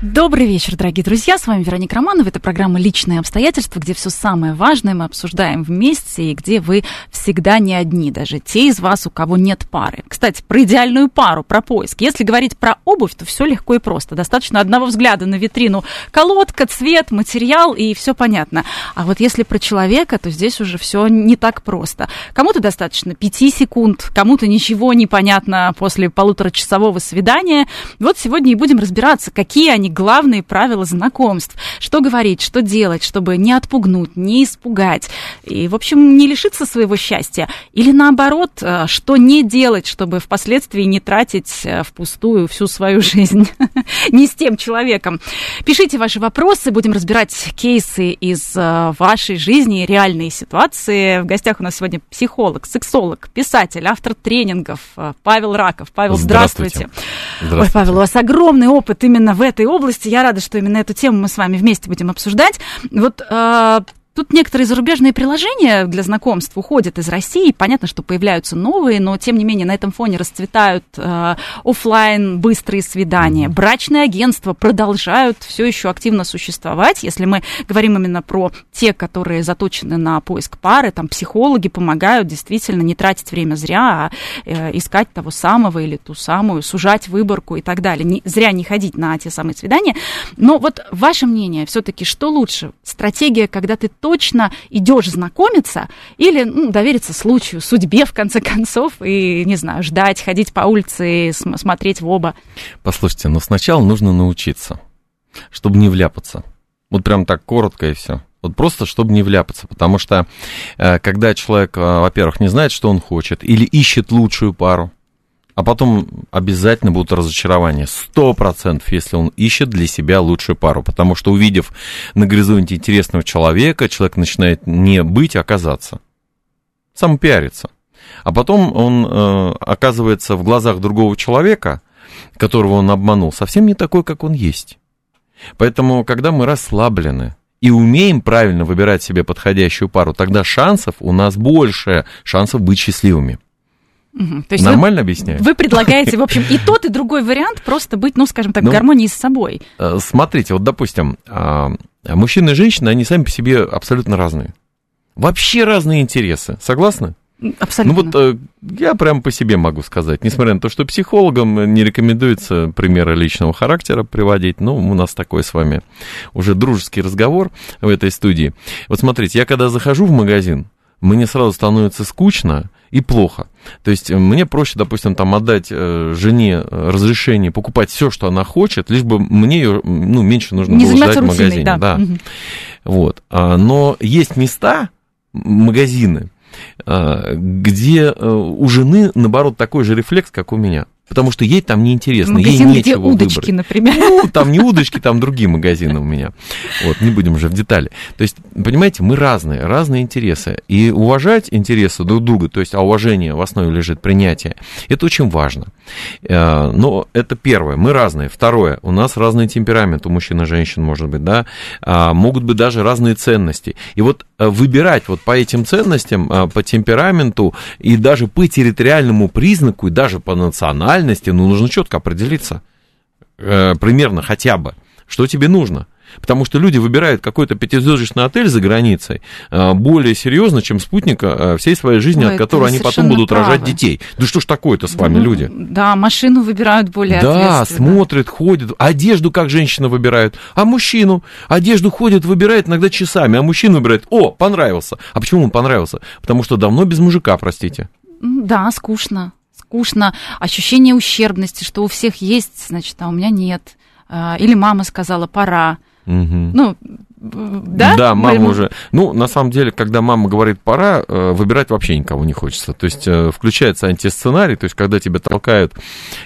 Добрый вечер, дорогие друзья. С вами Вероника Романова. Это программа «Личные обстоятельства», где все самое важное мы обсуждаем вместе и где вы всегда не одни, даже те из вас, у кого нет пары. Кстати, про идеальную пару, про поиск. Если говорить про обувь, то все легко и просто. Достаточно одного взгляда на витрину. Колодка, цвет, материал и все понятно. А вот если про человека, то здесь уже все не так просто. Кому-то достаточно пяти секунд, кому-то ничего не понятно после полуторачасового свидания. Вот сегодня и будем разбираться, какие они главные правила знакомств. Что говорить, что делать, чтобы не отпугнуть, не испугать. И, в общем, не лишиться своего счастья. Или наоборот, э, что не делать, чтобы впоследствии не тратить э, впустую всю свою жизнь. не с тем человеком. Пишите ваши вопросы, будем разбирать кейсы из э, вашей жизни, реальные ситуации. В гостях у нас сегодня психолог, сексолог, писатель, автор тренингов Павел Раков. Павел, здравствуйте. здравствуйте. Ой, Павел, у вас огромный опыт именно в этой области области. Я рада, что именно эту тему мы с вами вместе будем обсуждать. Вот э, Тут некоторые зарубежные приложения для знакомств уходят из России. Понятно, что появляются новые, но тем не менее на этом фоне расцветают э, офлайн быстрые свидания. Брачные агентства продолжают все еще активно существовать. Если мы говорим именно про те, которые заточены на поиск пары, там психологи помогают действительно не тратить время зря, а э, искать того самого или ту самую, сужать выборку и так далее. Не, зря не ходить на те самые свидания. Но вот ваше мнение все-таки, что лучше? Стратегия, когда ты точно идешь знакомиться или ну, довериться случаю, судьбе, в конце концов, и, не знаю, ждать, ходить по улице и смотреть в оба? Послушайте, но ну, сначала нужно научиться, чтобы не вляпаться. Вот прям так коротко и все. Вот просто, чтобы не вляпаться. Потому что, э, когда человек, э, во-первых, не знает, что он хочет, или ищет лучшую пару, а потом обязательно будут разочарования. Сто процентов, если он ищет для себя лучшую пару. Потому что, увидев на горизонте интересного человека, человек начинает не быть, а оказаться. Самопиариться. А потом он э, оказывается в глазах другого человека, которого он обманул, совсем не такой, как он есть. Поэтому, когда мы расслаблены, и умеем правильно выбирать себе подходящую пару, тогда шансов у нас больше, шансов быть счастливыми. Угу. То есть Нормально вы, объясняю? Вы предлагаете, в общем, и тот, и другой вариант просто быть, ну, скажем так, ну, в гармонии с собой. Э, смотрите, вот, допустим, а, мужчины и женщины, они сами по себе абсолютно разные. Вообще разные интересы. Согласны? Абсолютно. Ну вот э, я прям по себе могу сказать, несмотря на то, что психологам не рекомендуется примеры личного характера приводить, ну, у нас такой с вами уже дружеский разговор в этой студии. Вот смотрите, я когда захожу в магазин, мне сразу становится скучно, и плохо. То есть э, мне проще, допустим, там отдать э, жене э, разрешение покупать все, что она хочет, лишь бы мне ее, ну, меньше нужно Не было ждать рутиной, в магазине. Да. да. Угу. Вот. А, но есть места, магазины, где у жены, наоборот, такой же рефлекс, как у меня потому что ей там неинтересно, Магазин, ей нечего где удочки, выбрать. например. Ну, там не удочки, там другие магазины у меня. Вот, не будем уже в детали. То есть, понимаете, мы разные, разные интересы. И уважать интересы друг друга, то есть, а уважение в основе лежит принятие, это очень важно. Э, но это первое, мы разные. Второе, у нас разный темперамент у мужчин и женщин, может быть, да, а, могут быть даже разные ценности. И вот э, выбирать вот по этим ценностям, э, по темпераменту и даже по территориальному признаку, и даже по национальному, реальности, ну, нужно четко определиться, примерно хотя бы, что тебе нужно. Потому что люди выбирают какой-то пятизвездочный отель за границей э, более серьезно, чем спутника э, всей своей жизни, Ой, от которого они потом будут правы. рожать детей. Да что ж такое-то с вами, ну, люди? Да, машину выбирают более Да, смотрят, ходят. Одежду как женщина выбирают. А мужчину? Одежду ходит, выбирает иногда часами, а мужчина выбирает, о, понравился. А почему он понравился? Потому что давно без мужика, простите. Да, скучно скучно, ощущение ущербности, что у всех есть, значит, а у меня нет. А, или мама сказала, пора. Угу. Ну, да? Да, мама Мы... уже. Ну, на самом деле, когда мама говорит пора, э, выбирать вообще никого не хочется. То есть э, включается антисценарий, то есть когда тебя толкают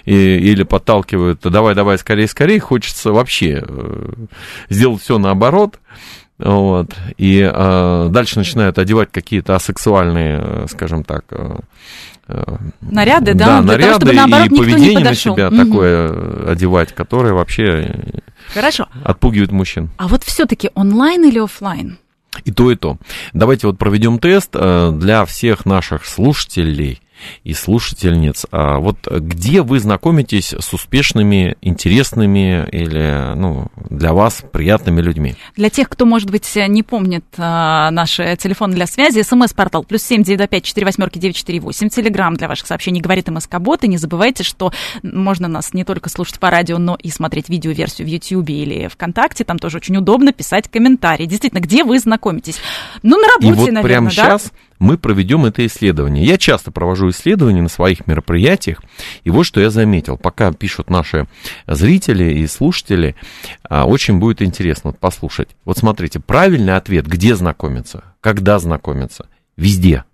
и, или подталкивают, давай, давай, скорее, скорее, хочется вообще э, сделать все наоборот. Вот. И э, дальше начинают одевать какие-то асексуальные, скажем так, наряды, да, да наряды того, чтобы, наоборот, и поведение на себя угу. такое одевать, которое вообще Хорошо. отпугивает мужчин. А вот все-таки онлайн или офлайн? И то, и то. Давайте вот проведем тест для всех наших слушателей и слушательниц. А вот где вы знакомитесь с успешными, интересными или ну, для вас приятными людьми? Для тех, кто, может быть, не помнит а, наши телефоны для связи, смс-портал плюс семь девять пять четыре восьмерки девять четыре восемь, телеграмм для ваших сообщений говорит МСК-бот. И не забывайте, что можно нас не только слушать по радио, но и смотреть видеоверсию в YouTube или ВКонтакте. Там тоже очень удобно писать комментарии. Действительно, где вы знакомитесь? Ну, на работе, и вот наверное, прямо да? сейчас мы проведем это исследование. Я часто провожу исследования на своих мероприятиях, и вот что я заметил. Пока пишут наши зрители и слушатели, а, очень будет интересно послушать. Вот смотрите, правильный ответ, где знакомиться, когда знакомиться, везде.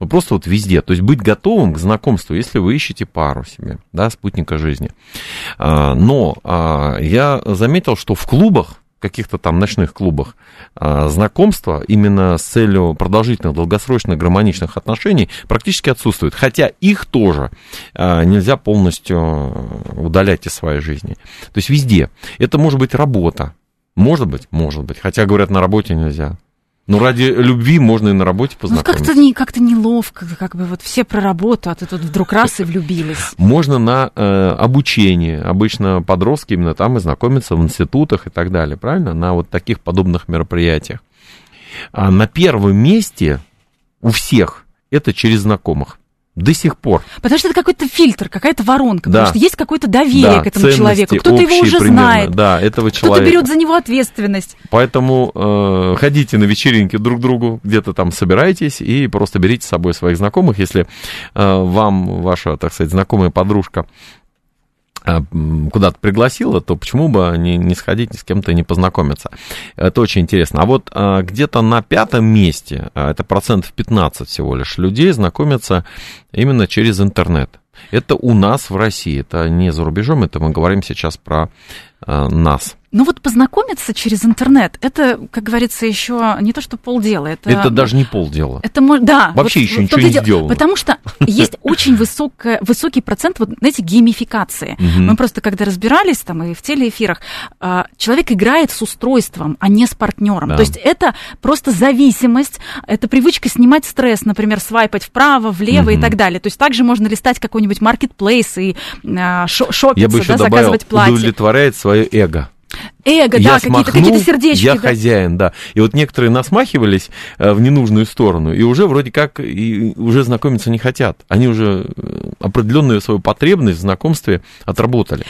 Ну, просто вот везде. То есть быть готовым к знакомству, если вы ищете пару себе, да, спутника жизни. А, но а, я заметил, что в клубах каких-то там ночных клубах а, знакомства именно с целью продолжительных, долгосрочных, гармоничных отношений практически отсутствует. Хотя их тоже а, нельзя полностью удалять из своей жизни. То есть везде. Это может быть работа. Может быть, может быть. Хотя, говорят, на работе нельзя. Ну, ради любви можно и на работе познакомиться. Ну, как-то, не, как-то неловко, как бы вот все про работу, а ты тут вдруг раз и влюбились. Можно на э, обучение. Обычно подростки именно там и знакомятся в институтах и так далее, правильно? На вот таких подобных мероприятиях. А на первом месте у всех это через знакомых. До сих пор. Потому что это какой-то фильтр, какая-то воронка. Да. Потому что есть какое-то доверие да, к этому человеку. Кто-то его уже примерно, знает. Да, этого человека. Кто-то берет за него ответственность. Поэтому э, ходите на вечеринки друг к другу, где-то там собирайтесь и просто берите с собой своих знакомых. Если э, вам ваша, так сказать, знакомая подружка куда-то пригласила, то почему бы не, не сходить с кем-то не познакомиться? Это очень интересно. А вот а, где-то на пятом месте, а, это процентов 15 всего лишь людей знакомятся именно через интернет. Это у нас в России, это не за рубежом, это мы говорим сейчас про нас. Ну вот познакомиться через интернет, это, как говорится, еще не то, что полдела. Это, это даже не полдела. Это, да. Вообще вот, еще вот, ничего не сделано. Потому что есть очень высокая, высокий процент, вот, знаете, геймификации. Мы просто, когда разбирались там и в телеэфирах, а, человек играет с устройством, а не с партнером. То есть это просто зависимость, это привычка снимать стресс, например, свайпать вправо, влево и так далее. То есть также можно листать какой-нибудь маркетплейс и а, шопиться, Я бы еще да, добавил, заказывать платье. удовлетворяет свое эго. Эго, я да, какие-то, какие сердечки. Я да. хозяин, да. И вот некоторые насмахивались э, в ненужную сторону, и уже вроде как и уже знакомиться не хотят. Они уже э, определенную свою потребность в знакомстве отработали.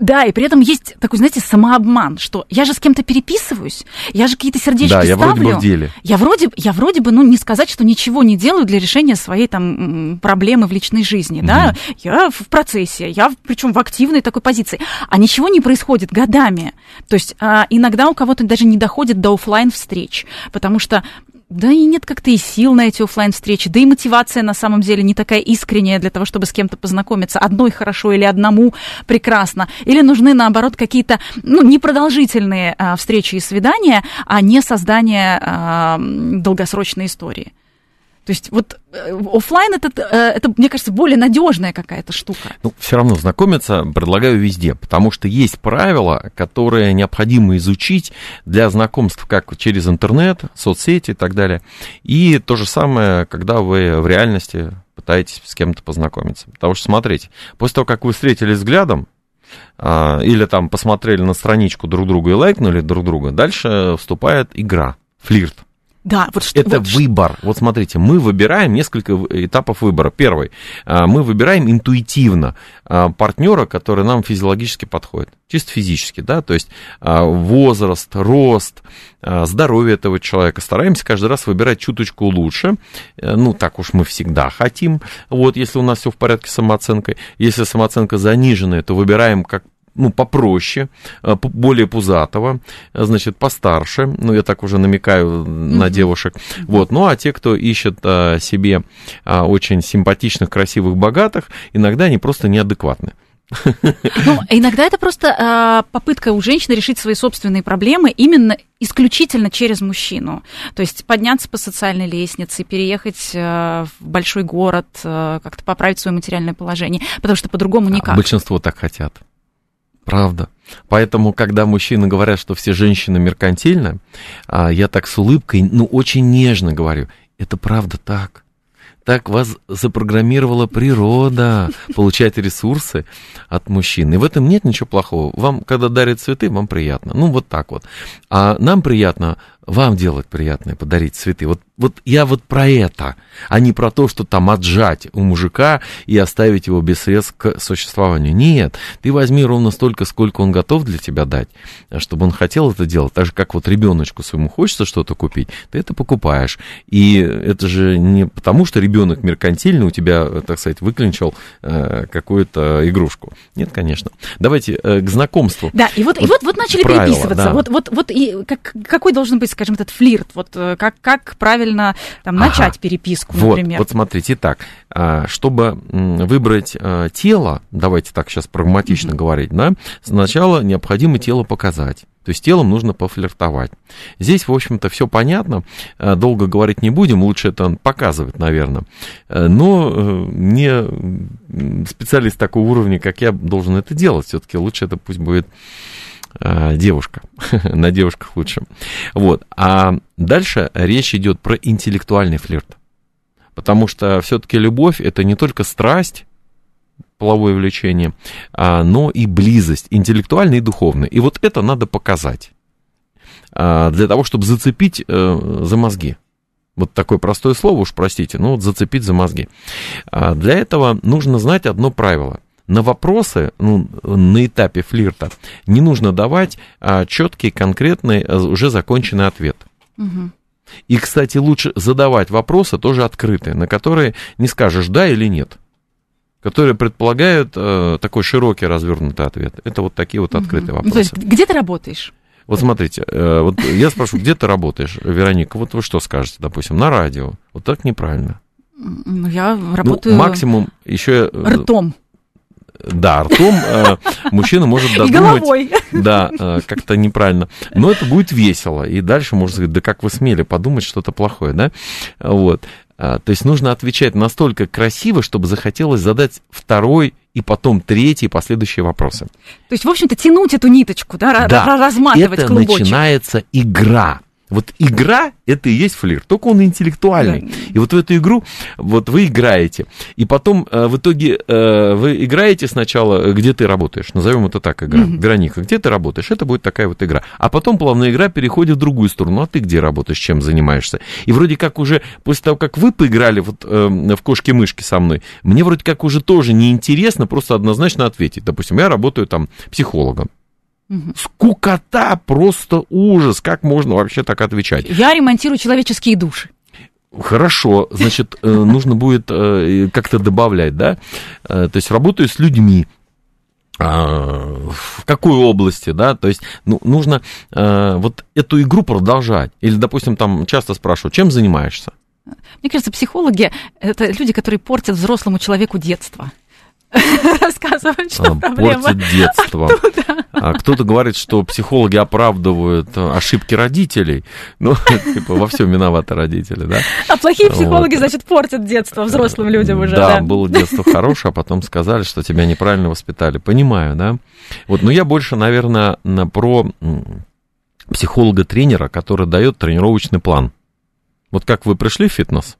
Да, и при этом есть такой, знаете, самообман, что я же с кем-то переписываюсь, я же какие-то сердечки да, я ставлю. вроде бы в деле. Я вроде, я вроде бы, ну, не сказать, что ничего не делаю для решения своей там проблемы в личной жизни, mm-hmm. да. Я в процессе, я причем в активной такой позиции. А ничего не происходит годами. То есть а, иногда у кого-то даже не доходит до офлайн встреч, потому что да и нет как-то и сил на эти офлайн встречи да и мотивация на самом деле не такая искренняя для того, чтобы с кем-то познакомиться. Одной хорошо или одному прекрасно. Или нужны, наоборот, какие-то, ну, непродолжительные а, встречи и свидания, а не создание а, долгосрочной истории. То есть вот э, офлайн это, э, это, мне кажется, более надежная какая-то штука. Ну, все равно знакомиться предлагаю везде, потому что есть правила, которые необходимо изучить для знакомств как через интернет, соцсети и так далее. И то же самое, когда вы в реальности пытаетесь с кем-то познакомиться. Потому что, смотрите, после того, как вы встретились взглядом, а, или там посмотрели на страничку друг друга и лайкнули друг друга, дальше вступает игра, флирт. Да, вот что, это вот выбор. Вот смотрите, мы выбираем несколько этапов выбора. Первый, а, мы выбираем интуитивно а, партнера, который нам физиологически подходит, чисто физически, да, то есть а, возраст, рост, здоровье этого человека. Стараемся каждый раз выбирать чуточку лучше. Э, ну, так уж мы всегда хотим. Вот, если у нас все в порядке с самооценкой. Если самооценка заниженная, то выбираем как ну, попроще, э, более пузатого, э, значит, постарше, ну, я так уже намекаю на девушек, вот, ну, а те, кто ищет а, себе а, очень симпатичных, красивых, богатых, иногда они просто неадекватны. Ну, иногда это просто э, попытка у женщины решить свои собственные проблемы именно исключительно через мужчину. То есть подняться по социальной лестнице, переехать э, в большой город, э, как-то поправить свое материальное положение, потому что по-другому а никак. Большинство так хотят. Правда. Поэтому, когда мужчины говорят, что все женщины меркантильны, а, я так с улыбкой, ну, очень нежно говорю, это правда так так вас запрограммировала природа получать ресурсы от мужчин. И в этом нет ничего плохого. Вам, когда дарят цветы, вам приятно. Ну, вот так вот. А нам приятно вам делать приятное, подарить цветы. Вот, вот я вот про это, а не про то, что там отжать у мужика и оставить его без средств к существованию. Нет, ты возьми ровно столько, сколько он готов для тебя дать, чтобы он хотел это делать. Так же, как вот ребеночку своему хочется что-то купить, ты это покупаешь. И это же не потому, что ребенок меркантильный у тебя, так сказать, выклинчил э, какую-то игрушку. Нет, конечно. Давайте э, к знакомству. Да, и вот, вот, и вот, вот начали правила, переписываться. Да. Вот, вот, вот и как, какой должен быть скажем, этот флирт? Вот э, как, как правильно там, начать ага. переписку, например? Вот, вот смотрите, так, а, чтобы выбрать э, тело, давайте так сейчас прагматично mm-hmm. говорить, да, сначала необходимо тело показать. То есть телом нужно пофлиртовать. Здесь, в общем-то, все понятно. Э, долго говорить не будем, лучше это показывать, наверное. Но не специалист такого уровня, как я, должен это делать. Все-таки лучше это пусть будет девушка. На девушках лучше. Вот. А дальше речь идет про интеллектуальный флирт. Потому что все-таки любовь это не только страсть, половое влечение, а, но и близость, интеллектуальная и духовная. И вот это надо показать а, для того, чтобы зацепить э, за мозги. Вот такое простое слово, уж простите, но вот зацепить за мозги. А для этого нужно знать одно правило – на вопросы ну, на этапе флирта не нужно давать а, четкий, конкретный, а, уже законченный ответ. Угу. И, кстати, лучше задавать вопросы тоже открытые, на которые не скажешь да или нет которые предполагают э, такой широкий развернутый ответ. Это вот такие вот открытые угу. вопросы. То есть, где ты работаешь? Вот смотрите, э, вот я спрошу, где ты работаешь, Вероника? Вот вы что скажете, допустим, на радио? Вот так неправильно. Я работаю... Ну, максимум еще... Ртом. Да, ртом э, мужчина может додумать. И головой. Да, э, как-то неправильно. Но это будет весело. И дальше можно сказать, да как вы смели подумать что-то плохое, да? Вот. А, то есть нужно отвечать настолько красиво, чтобы захотелось задать второй и потом третий последующие вопросы. То есть, в общем-то, тянуть эту ниточку, да, да. разматывать это клубочек. начинается игра. Вот игра это и есть флирт, только он интеллектуальный. Да. И вот в эту игру вот вы играете. И потом э, в итоге э, вы играете сначала, где ты работаешь, назовем это так игра. Угу. Вероника, где ты работаешь? Это будет такая вот игра. А потом плавно игра переходит в другую сторону. А ты где работаешь, чем занимаешься? И вроде как уже после того, как вы поиграли вот э, в кошки-мышки со мной, мне вроде как уже тоже неинтересно просто однозначно ответить. Допустим, я работаю там психологом. Угу. Скукота, просто ужас. Как можно вообще так отвечать? Я ремонтирую человеческие души. Хорошо, значит, э, нужно будет э, как-то добавлять, да? Э, то есть работаю с людьми, а, в какой области, да, то есть ну, нужно вот эту игру продолжать. Или, допустим, там часто спрашивают, чем занимаешься? Мне кажется, психологи – это люди, которые портят взрослому человеку детство. рассказывать, что проблема Портит детство. А кто-то говорит, что психологи оправдывают э, ошибки родителей. Ну, типа, во всем виноваты родители, да? А плохие психологи, вот. значит, портят детство взрослым людям уже, да? Да, было детство хорошее, а потом сказали, что тебя неправильно воспитали. Понимаю, да? Вот, но я больше, наверное, про психолога-тренера, который дает тренировочный план. Вот как вы пришли в фитнес,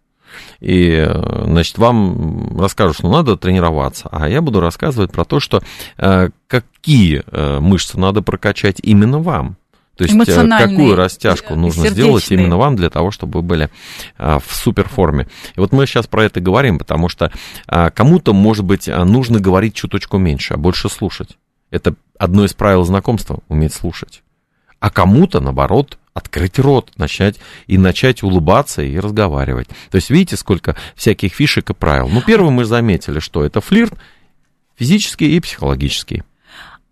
и, значит, вам расскажут, что надо тренироваться, а я буду рассказывать про то, что э, какие э, мышцы надо прокачать именно вам. То есть э, какую растяжку нужно сердечные. сделать именно вам для того, чтобы вы были в суперформе. И вот мы сейчас про это говорим, потому что кому-то, может быть, нужно говорить чуточку меньше, а больше слушать. Это одно из правил знакомства, уметь слушать. А кому-то, наоборот, открыть рот, начать и начать улыбаться и разговаривать. То есть видите, сколько всяких фишек и правил. Ну, первым мы заметили, что это флирт физический и психологический.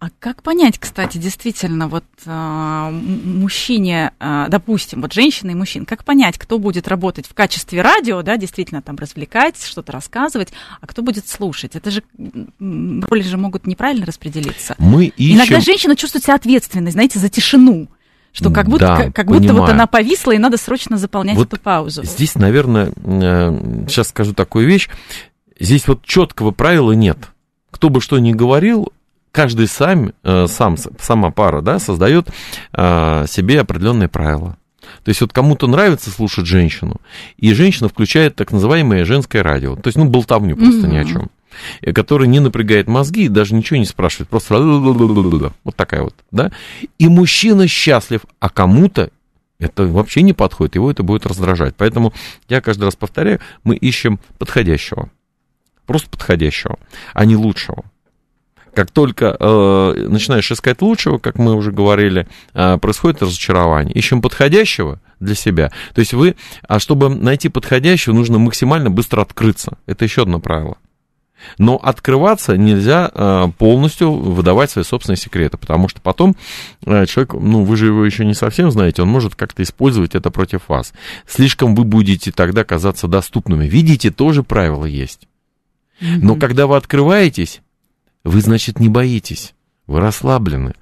А как понять, кстати, действительно, вот э, мужчине, э, допустим, вот женщина и мужчина, как понять, кто будет работать в качестве радио, да, действительно там развлекать, что-то рассказывать, а кто будет слушать? Это же роли же могут неправильно распределиться. Мы ищем... Иногда женщина чувствует себя ответственной, знаете, за тишину. Что как будто, да, как, как будто вот она повисла, и надо срочно заполнять вот эту паузу. Здесь, наверное, сейчас скажу такую вещь. Здесь вот четкого правила нет. Кто бы что ни говорил, каждый сам, э, сам, сама пара, да, создает э, себе определенные правила. То есть вот кому-то нравится слушать женщину, и женщина включает так называемое женское радио, то есть, ну, болтовню просто mm-hmm. ни о чем, которая не напрягает мозги и даже ничего не спрашивает, просто вот такая вот, да. И мужчина счастлив, а кому-то это вообще не подходит, его это будет раздражать. Поэтому я каждый раз повторяю, мы ищем подходящего, просто подходящего, а не лучшего. Как только э, начинаешь искать лучшего, как мы уже говорили, э, происходит разочарование. Ищем подходящего для себя. То есть вы, а чтобы найти подходящего, нужно максимально быстро открыться. Это еще одно правило. Но открываться нельзя э, полностью выдавать свои собственные секреты, потому что потом э, человек, ну вы же его еще не совсем знаете, он может как-то использовать это против вас. Слишком вы будете тогда казаться доступными. Видите, тоже правило есть. Но когда вы открываетесь, вы, значит, не боитесь, вы расслаблены.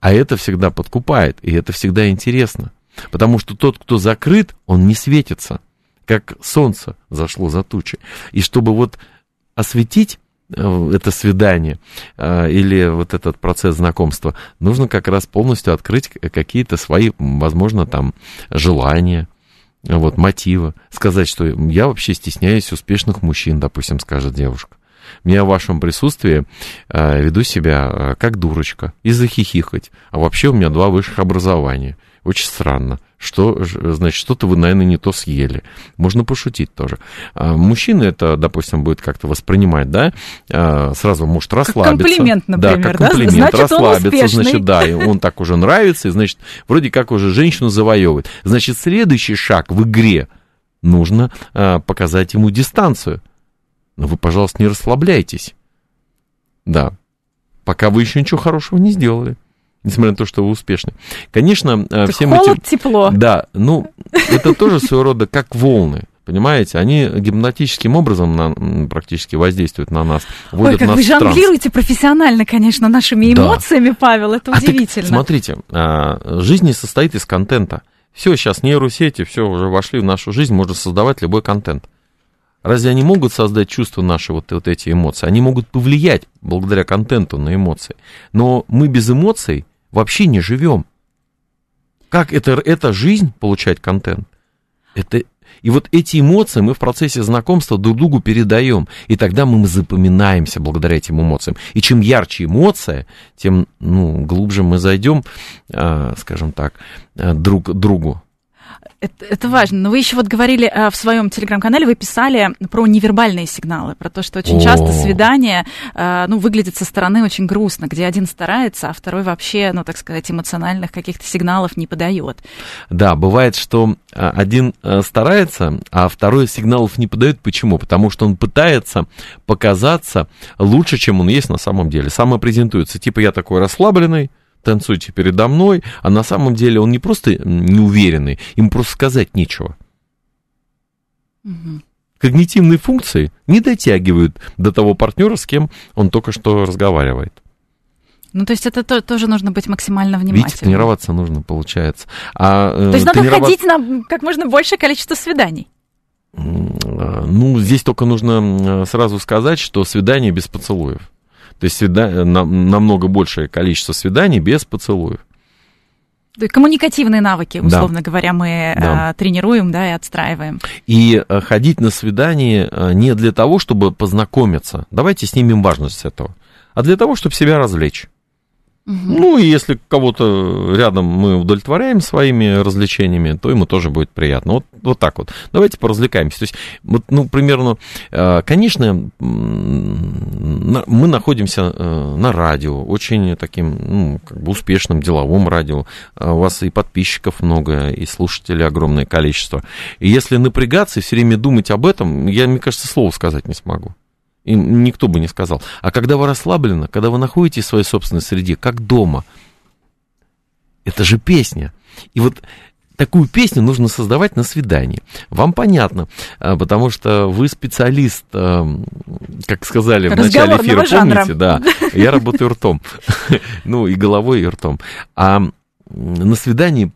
А это всегда подкупает, и это всегда интересно. Потому что тот, кто закрыт, он не светится, как солнце зашло за тучи. И чтобы вот осветить э, это свидание э, или вот этот процесс знакомства, нужно как раз полностью открыть какие-то свои, возможно, там желания, вот, мотивы. Сказать, что я вообще стесняюсь успешных мужчин, допустим, скажет девушка я в вашем присутствии э, веду себя как дурочка и захихикать. А вообще у меня два высших образования. Очень странно. Что, значит, что-то вы, наверное, не то съели. Можно пошутить тоже. А мужчина это, допустим, будет как-то воспринимать, да, а, сразу может расслабиться. Как комплимент, например, да? Как комплимент, да? Значит, расслабиться, значит, да, и он так уже нравится, и, значит, вроде как уже женщину завоевывает. Значит, следующий шаг в игре нужно а, показать ему дистанцию. Но вы, пожалуйста, не расслабляйтесь. Да. Пока вы еще ничего хорошего не сделали. Несмотря на то, что вы успешны. Конечно, э, так всем холод, этим... тепло. Да, ну, это тоже своего рода как волны. Понимаете, они гипнотическим образом на, практически воздействуют на нас. Ой, как нас вы жонглируете профессионально, конечно, нашими эмоциями, да. Павел, это а удивительно. Так, смотрите, а, жизнь не состоит из контента. Все, сейчас нейросети, все уже вошли в нашу жизнь, можно создавать любой контент. Разве они могут создать чувства наши, вот, вот эти эмоции? Они могут повлиять благодаря контенту на эмоции. Но мы без эмоций вообще не живем. Как это, это жизнь получать контент? Это, и вот эти эмоции мы в процессе знакомства друг другу передаем. И тогда мы запоминаемся благодаря этим эмоциям. И чем ярче эмоция, тем ну, глубже мы зайдем, э, скажем так, э, друг другу. Это, это важно. Но вы еще вот говорили а, в своем телеграм-канале, вы писали про невербальные сигналы, про то, что очень О. часто свидание а, ну, выглядит со стороны очень грустно, где один старается, а второй вообще, ну, так сказать, эмоциональных каких-то сигналов не подает. Да, бывает, что а, один старается, а второй сигналов не подает. Почему? Потому что он пытается показаться лучше, чем он есть на самом деле. Самопрезентуется. Типа я такой расслабленный, танцуйте передо мной, а на самом деле он не просто неуверенный, ему просто сказать нечего. Угу. Когнитивные функции не дотягивают до того партнера, с кем он только что разговаривает. Ну, то есть это то, тоже нужно быть максимально внимательным. Видите, тренироваться нужно, получается. А, то есть трениров... надо ходить на как можно большее количество свиданий. Ну, здесь только нужно сразу сказать, что свидание без поцелуев. То есть свида... намного большее количество свиданий без поцелуев. Коммуникативные навыки, условно да. говоря, мы да. тренируем, да, и отстраиваем. И э, ходить на свидание э, не для того, чтобы познакомиться. Давайте снимем важность этого. А для того, чтобы себя развлечь. Ну, и если кого-то рядом мы удовлетворяем своими развлечениями, то ему тоже будет приятно. Вот, вот так вот. Давайте поразвлекаемся. То есть, вот, ну, примерно, э, конечно, мы находимся э, на радио, очень таким, ну, как бы успешным деловом радио. А у вас и подписчиков много, и слушателей огромное количество. И если напрягаться и все время думать об этом, я, мне кажется, слова сказать не смогу. И никто бы не сказал. А когда вы расслаблены, когда вы находитесь в своей собственной среде, как дома, это же песня. И вот такую песню нужно создавать на свидании. Вам понятно, а, потому что вы специалист, а, как сказали в начале эфира, помните, да, я работаю ртом, ну и головой, и ртом. А на свидании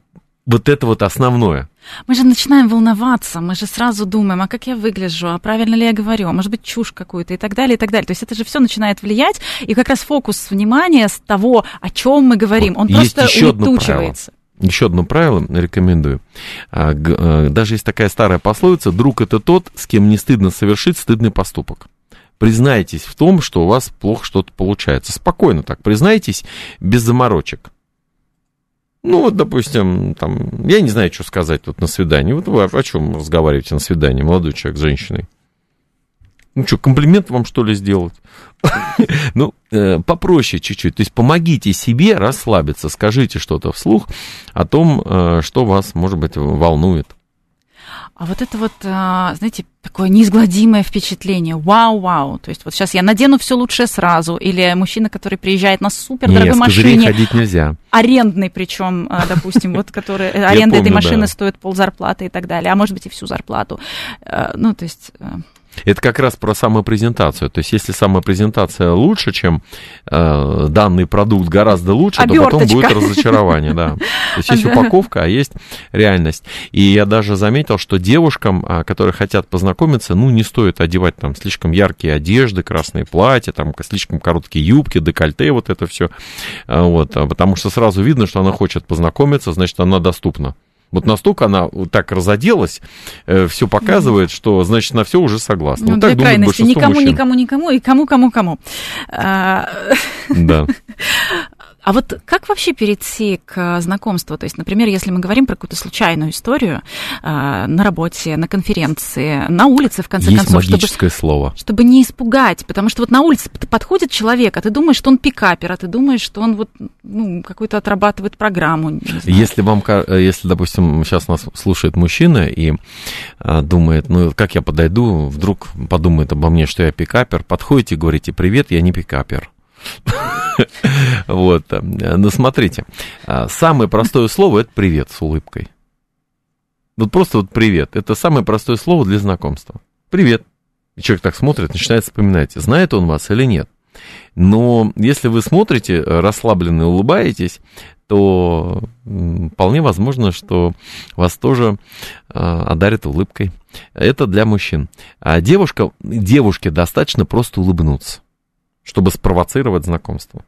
вот это вот основное. Мы же начинаем волноваться, мы же сразу думаем, а как я выгляжу, а правильно ли я говорю, а может быть чушь какую-то и так далее, и так далее. То есть это же все начинает влиять, и как раз фокус внимания с того, о чем мы говорим, он Есть просто еще улетучивается. Еще одно правило рекомендую. А, а, даже есть такая старая пословица, друг это тот, с кем не стыдно совершить стыдный поступок. Признайтесь в том, что у вас плохо что-то получается. Спокойно так, признайтесь без заморочек. Ну, вот, допустим, там, я не знаю, что сказать тут на свидании. Вот вы о чем разговариваете на свидании, молодой человек с женщиной? Ну что, комплимент вам что ли сделать? Ну, э, попроще чуть-чуть. То есть помогите себе расслабиться, скажите что-то вслух о том, э, что вас, может быть, волнует. А вот это вот, а, знаете, такое неизгладимое впечатление. Вау-вау. То есть вот сейчас я надену все лучшее сразу. Или мужчина, который приезжает на супер дорогой машине. ходить нельзя. Арендный причем, а, допустим, вот который аренда этой машины стоит пол зарплаты и так далее. А может быть и всю зарплату. Э, ну, то есть... Это как раз про самопрезентацию. То есть, если самопрезентация лучше, чем э, данный продукт гораздо лучше, Оберточка. то потом будет разочарование, да. То есть, есть упаковка, а есть реальность. И я даже заметил, что девушкам, а, которые хотят познакомиться, ну, не стоит одевать там слишком яркие одежды, красные платья, там слишком короткие юбки, декольте, вот это все. А, вот, а, потому что сразу видно, что она хочет познакомиться, значит, она доступна. Вот настолько она так разоделась, э, все показывает, что, значит, на все уже согласна. Ну, вот так крайности. Никому, мужчин. никому, никому и кому, кому, кому. А, Да. А вот как вообще перейти к знакомству? То есть, например, если мы говорим про какую-то случайную историю а, на работе, на конференции, на улице, в конце Есть концов, магическое чтобы, слово. чтобы не испугать, потому что вот на улице подходит человек, а ты думаешь, что он пикапер, а ты думаешь, что он вот ну, какую-то отрабатывает программу. Если вам, э, если, допустим, сейчас нас слушает мужчина и а, думает, ну как я подойду, вдруг подумает обо мне, что я пикапер, подходите говорите, привет, я не пикапер. Вот, э, ну смотрите, а, самое простое слово это привет с улыбкой. Вот просто вот привет, это самое простое слово для знакомства. Привет. И человек так смотрит, начинает вспоминать, знает он вас или нет. Но если вы смотрите, расслабленно улыбаетесь, то вполне возможно, что вас тоже э, одарят улыбкой. Это для мужчин. А девушка, девушке достаточно просто улыбнуться, чтобы спровоцировать знакомство.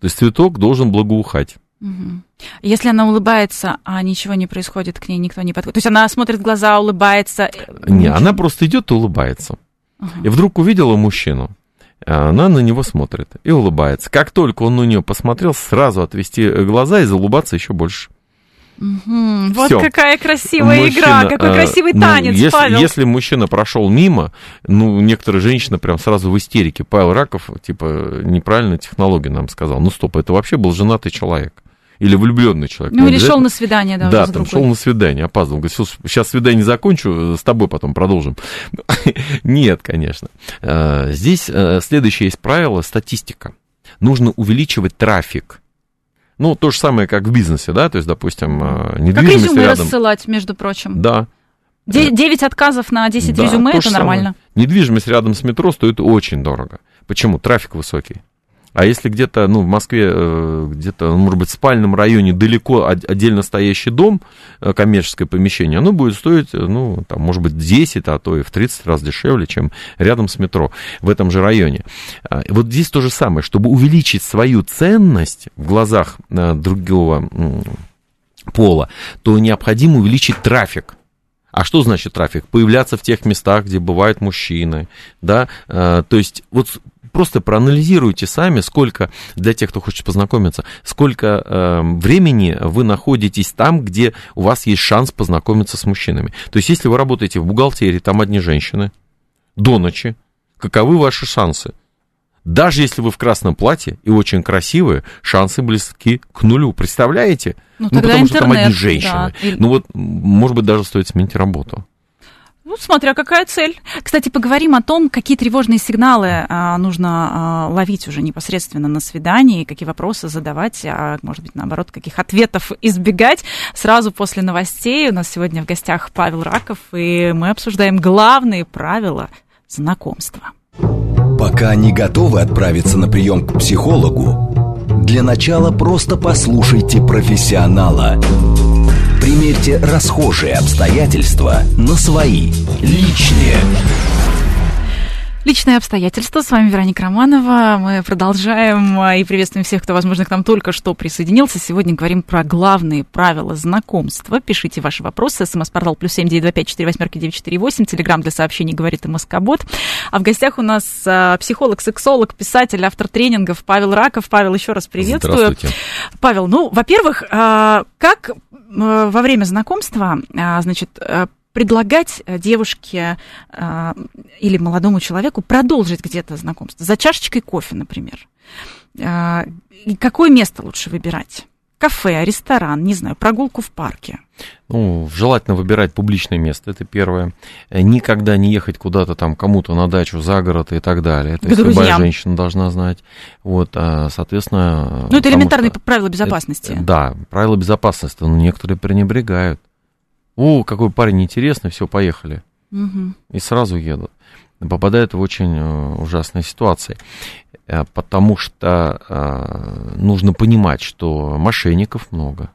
То есть цветок должен благоухать. Мгм. Если она улыбается, а ничего не происходит, к ней никто не подходит. То есть она смотрит в глаза, улыбается. э, Не, ничего- она просто идет и улыбается. Ага. И вдруг увидела мужчину. а Она на него смотрит и улыбается. Как только он на нее посмотрел, сразу отвести глаза и залыбаться еще больше. Мгм. Вот Всё. какая красивая Мужчина, игра, какой э, красивый ну, танец, если, Павел. если мужчина прошел мимо, ну, некоторые женщины прям сразу в истерике. Павел Раков, типа, неправильно технологию нам сказал. Ну, стоп, это вообще был женатый человек. Или влюбленный человек. Ну, или шел на свидание, да, Да, там шел на свидание, опаздывал. Говорит, «Слушай, сейчас свидание закончу, с тобой потом продолжим. Нет, конечно. Э, Здесь э, следующее есть правило, статистика. Нужно увеличивать трафик. Ну, то же самое, как в бизнесе, да, то есть, допустим, э, Как недвижимость резюме рядом. рассылать, между прочим. Да, Де- 9 отказов на 10 Да, резюме, то это нормально. самое. Недвижимость рядом с метро стоит очень дорого. Почему? Трафик высокий. А если где-то, ну, в Москве, э, где-то, ну, может быть, в спальном районе далеко от- отдельно стоящий дом, э, коммерческое помещение, оно будет стоить, э, ну, там, может быть, 10, а то и в 30 раз дешевле, чем рядом с метро в этом же районе. А, Вот здесь то же самое. Чтобы увеличить свою ценность в глазах другого пола, то необходимо увеличить трафик. А что значит трафик? Появляться в тех местах, где бывают мужчины, да, то есть вот просто проанализируйте сами, сколько, для тех, кто хочет познакомиться, сколько э, времени вы находитесь там, где у вас есть шанс познакомиться с мужчинами. То есть если вы работаете в бухгалтерии, там одни женщины, до ночи, каковы ваши шансы? Даже если вы в красном платье и очень красивые, шансы близки к нулю. Представляете? Ну, Ну, потому что там интернет, одни женщины. да. Ну вот, может быть, даже стоит сменить работу. Ну, смотря какая цель. Кстати, поговорим о том, какие тревожные сигналы а, нужно а, ловить уже непосредственно на свидании, какие вопросы задавать, а может быть, наоборот, каких ответов избегать. Сразу после новостей у нас сегодня в гостях Павел Раков, и мы обсуждаем главные правила знакомства. Пока не готовы отправиться на прием к психологу, для начала просто послушайте профессионала. Примерьте расхожие обстоятельства на свои, личные. Личные обстоятельства. С вами Вероника Романова. Мы продолжаем а, и приветствуем всех, кто, возможно, к нам только что присоединился. Сегодня говорим про главные правила знакомства. Пишите ваши вопросы. СМС-портал плюс семь девять два пять четыре восьмерки девять четыре восемь. Телеграмм для сообщений говорит и Москобот. А в гостях у нас а, психолог, сексолог, писатель, автор тренингов Павел Раков. Павел, еще раз приветствую. Здравствуйте. Павел, ну, во-первых, а, как во время знакомства, значит, предлагать э, девушке э, или молодому человеку продолжить где-то знакомство за чашечкой кофе, например. Э, какое место лучше выбирать? Кафе, ресторан, не знаю, прогулку в парке. Ну, желательно выбирать публичное место, это первое. Никогда не ехать куда-то там кому-то на дачу, за город и так далее. То есть любая женщина должна знать. Вот, а, соответственно... Ну, это элементарные что... правила безопасности. Это, да, правила безопасности, но некоторые пренебрегают. О, какой парень интересный, все, поехали. Угу. И сразу едут. Попадают в очень э, ужасные ситуации. Э, потому что э, нужно понимать, что мошенников много.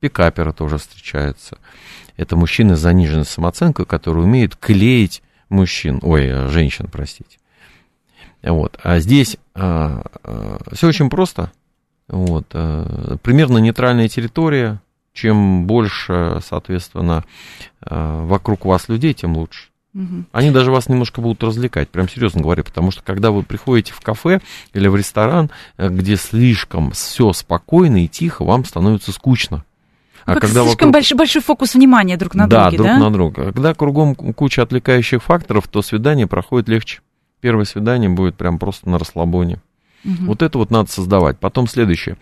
Пикаперы тоже встречаются. Это мужчины с заниженной самооценкой, которые умеют клеить мужчин, ой, женщин, простите. Вот. А здесь а, а, все очень просто. Вот. А, примерно нейтральная территория, чем больше, соответственно, э, вокруг вас людей, тем лучше. Они даже вас немножко будут развлекать, прям серьезно говорю, потому что когда вы приходите в кафе или в ресторан, э, где слишком все спокойно и тихо, вам становится скучно. А как когда слишком вокруг... большой, большой фокус внимания друг на да, друге, друг да? на друга. Когда кругом куча отвлекающих факторов, то свидание проходит легче. Первое свидание будет прям просто на расслабоне. Угу. Вот это вот надо создавать. Потом следующее.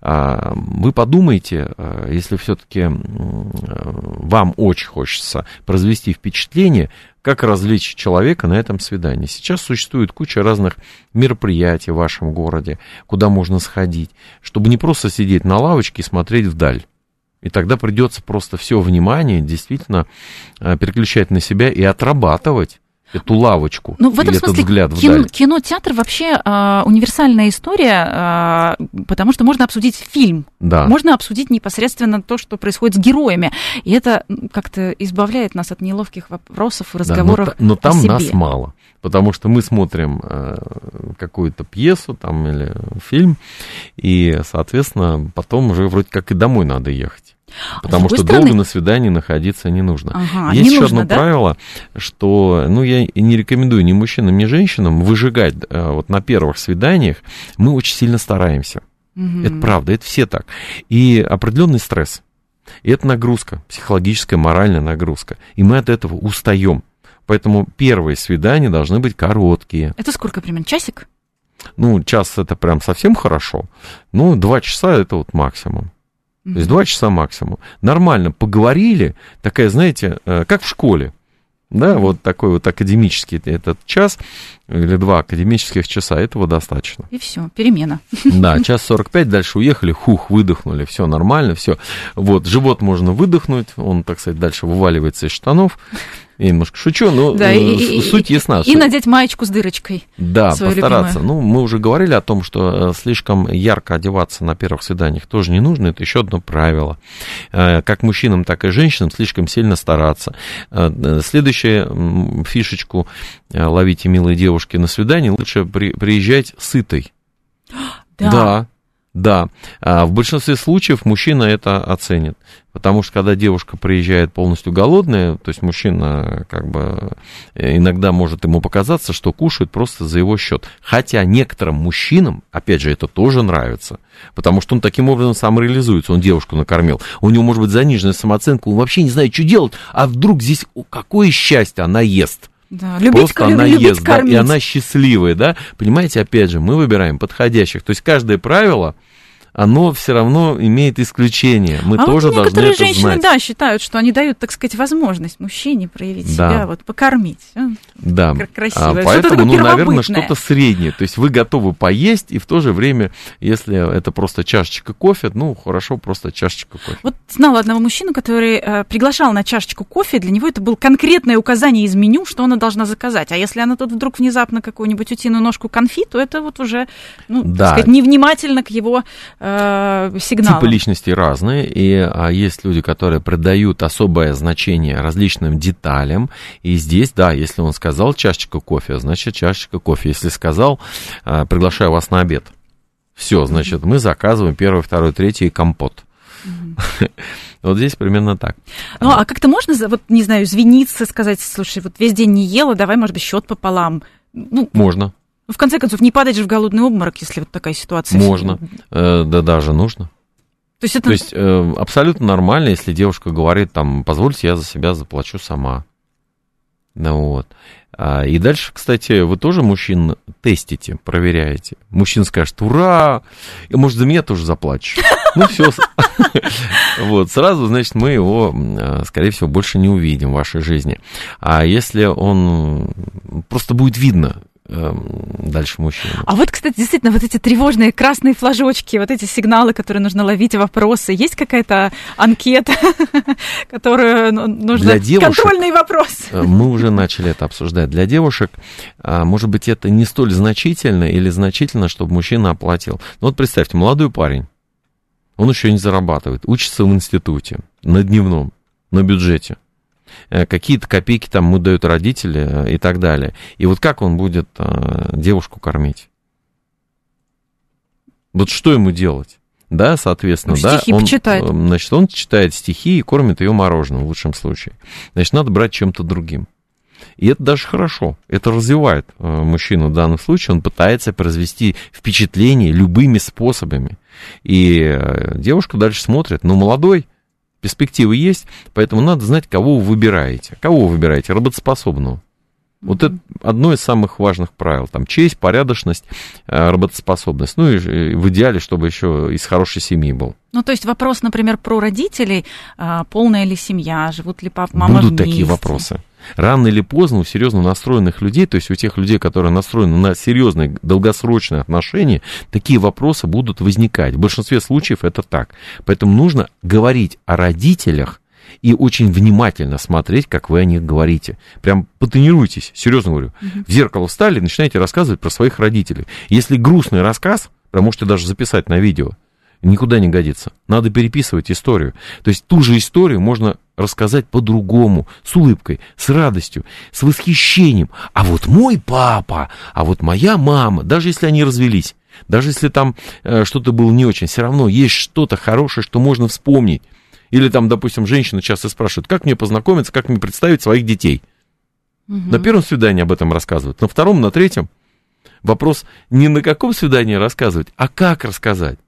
А, вы подумайте, а, если все-таки вам очень хочется произвести впечатление, как развлечь человека на этом свидании. Сейчас существует куча разных мероприятий в вашем городе, куда можно сходить, чтобы не просто сидеть на лавочке и смотреть вдаль. И тогда придется просто все внимание действительно а, переключать на себя и отрабатывать эту лавочку. Ну, в этом смысле взгляд кино, кино, театр вообще э, универсальная история, э, потому что можно обсудить фильм, да. можно обсудить непосредственно то, что происходит с героями, и это как-то избавляет нас от неловких вопросов и разговоров. Да, но, но там себе. нас мало, потому что мы смотрим э, какую-то пьесу там или фильм, и, соответственно, потом уже вроде как и домой надо ехать. Потому что стороны... долго на свидании находиться не нужно. Ага, Есть не еще нужно, одно да? правило, что ну, я не рекомендую ни мужчинам, ни женщинам выжигать э, вот на первых свиданиях. Мы очень сильно стараемся. Угу. Это правда, это все так. И определенный стресс. И это нагрузка, психологическая, моральная нагрузка. И мы от этого устаем. Поэтому первые свидания должны быть короткие. Это сколько примерно? Часик? Ну, час это прям совсем хорошо. Ну, два часа это вот максимум. То есть два часа максимум. Нормально поговорили, такая, знаете, э, как в школе. Да, вот такой вот академический этот час или два академических часа, этого достаточно. И все, перемена. Да, час 45, дальше уехали, хух, выдохнули, все нормально, все. Вот, живот можно выдохнуть, он, так сказать, дальше вываливается из штанов, я немножко шучу, но да, и, э, суть ясна. И, и надеть маечку с дырочкой. Да, постараться. Любимую. Ну, мы уже говорили о том, что э, слишком ярко одеваться на первых свиданиях тоже не нужно. Это еще одно правило. Э, как мужчинам, так и женщинам слишком сильно стараться. Следующую фишечку ловите, милые девушки, на свидание лучше при, приезжать сытой. Да. да. Да, а в большинстве случаев мужчина это оценит, потому что когда девушка приезжает полностью голодная, то есть мужчина как бы э, иногда может ему показаться, что кушает просто за его счет. Хотя некоторым мужчинам, опять же, это тоже нравится, потому что он таким образом сам реализуется, он девушку накормил, у него может быть заниженная самооценка, он вообще не знает, что делать, а вдруг здесь какое счастье, она ест. Да, любить, Просто она любить ест, да, и она счастливая, да. Понимаете, опять же, мы выбираем подходящих. То есть каждое правило, оно все равно имеет исключение. Мы а тоже вот должны это женщины, знать. да, считают, что они дают, так сказать, возможность мужчине проявить Да. себя, вот покормить. А, Да, Кр- красиво. А, поэтому, ну, наверное, что-то среднее. То есть вы готовы поесть, и в то же время, если это просто чашечка кофе, ну, хорошо, просто чашечка кофе. Вот знала одного мужчину, который э, приглашал на чашечку кофе, для него это было конкретное указание из меню, что она должна заказать. А если она тут вдруг внезапно какую-нибудь утиную ножку конфи, то это вот уже, ну, Да. так сказать, невнимательно к его э, сигналам. Типы личностей разные, и а, есть люди, которые придают особое значение различным деталям, и здесь, да, если он сказал чашечка кофе, значит чашечка кофе. Если сказал, а, приглашаю вас на обед, все, значит, мы заказываем первый, второй, третий и компот. Вот здесь примерно так. Ну, а как-то можно, вот, не знаю, извиниться, сказать, слушай, вот весь день не ела, давай, может быть, счет пополам. Ну, Можно, в конце концов, не падать же в голодный обморок, если вот такая ситуация. можно, э, да даже нужно. То есть это... То есть э, абсолютно нормально, если девушка говорит, там, позвольте, я за себя заплачу сама. Ну вот. А, и дальше, кстати, вы тоже мужчин тестите, проверяете. Мужчина скажет, ура, и, может, за меня тоже заплачешь. Ну, все. Вот, сразу, значит, мы его, э, скорее всего, больше не увидим в вашей жизни. А если он... Просто будет видно дальше мужчину. А вот, кстати, действительно, вот эти тревожные красные флажочки, вот эти сигналы, которые нужно ловить, вопросы, есть какая-то анкета, которую ну, нужно... Для девушек- Контрольный вопрос. Э, Мы уже начали это обсуждать. Для девушек, а, может быть, это не столь значительно или значительно, чтобы мужчина оплатил. Ну вот представьте, молодой парень, он еще не зарабатывает, учится в институте, на дневном, на бюджете. Э, Какие-то копейки там ему дают родители э, и так далее. И вот как он будет э, девушку кормить? Вот что ему делать? Да, соответственно, Ну, да. стихи он, почитает. Значит, он читает стихи и кормит ее мороженым в лучшем случае. Значит, надо брать чем-то другим. И это даже хорошо. Это развивает мужчину в данном случае. Он пытается произвести впечатление любыми способами. И девушка дальше смотрит, ну, молодой, перспективы есть, поэтому надо знать, кого вы выбираете. Кого вы выбираете? Работоспособного. Вот это одно из самых важных правил. Там честь, порядочность, э, работоспособность. Ну и э, в идеале, чтобы еще из хорошей семьи был. Ну, то есть вопрос, например, про родителей, а, полная ли семья, живут ли папа, мама Будут такие вместе? вопросы. Рано или поздно у серьезно настроенных людей, то есть у тех людей, которые настроены на серьезные долгосрочные отношения, такие вопросы будут возникать. В большинстве случаев это так. Поэтому нужно говорить о родителях и очень внимательно смотреть, как вы о них говорите. Прям потренируйтесь, серьезно говорю. В зеркало встали, начинаете рассказывать про своих родителей. Если грустный рассказ, прям можете даже записать на видео, никуда не годится. Надо переписывать историю. То есть ту же историю можно рассказать по-другому, с улыбкой, с радостью, с восхищением. А вот мой папа, а вот моя мама, даже если они развелись, даже если там э, что-то было не очень, все равно есть что-то хорошее, что можно вспомнить. Или там, допустим, женщина часто спрашивает, как мне познакомиться, как мне представить своих детей. На первом свидании об этом рассказывают, на втором, на третьем. Вопрос не на каком свидании рассказывать, а как рассказать.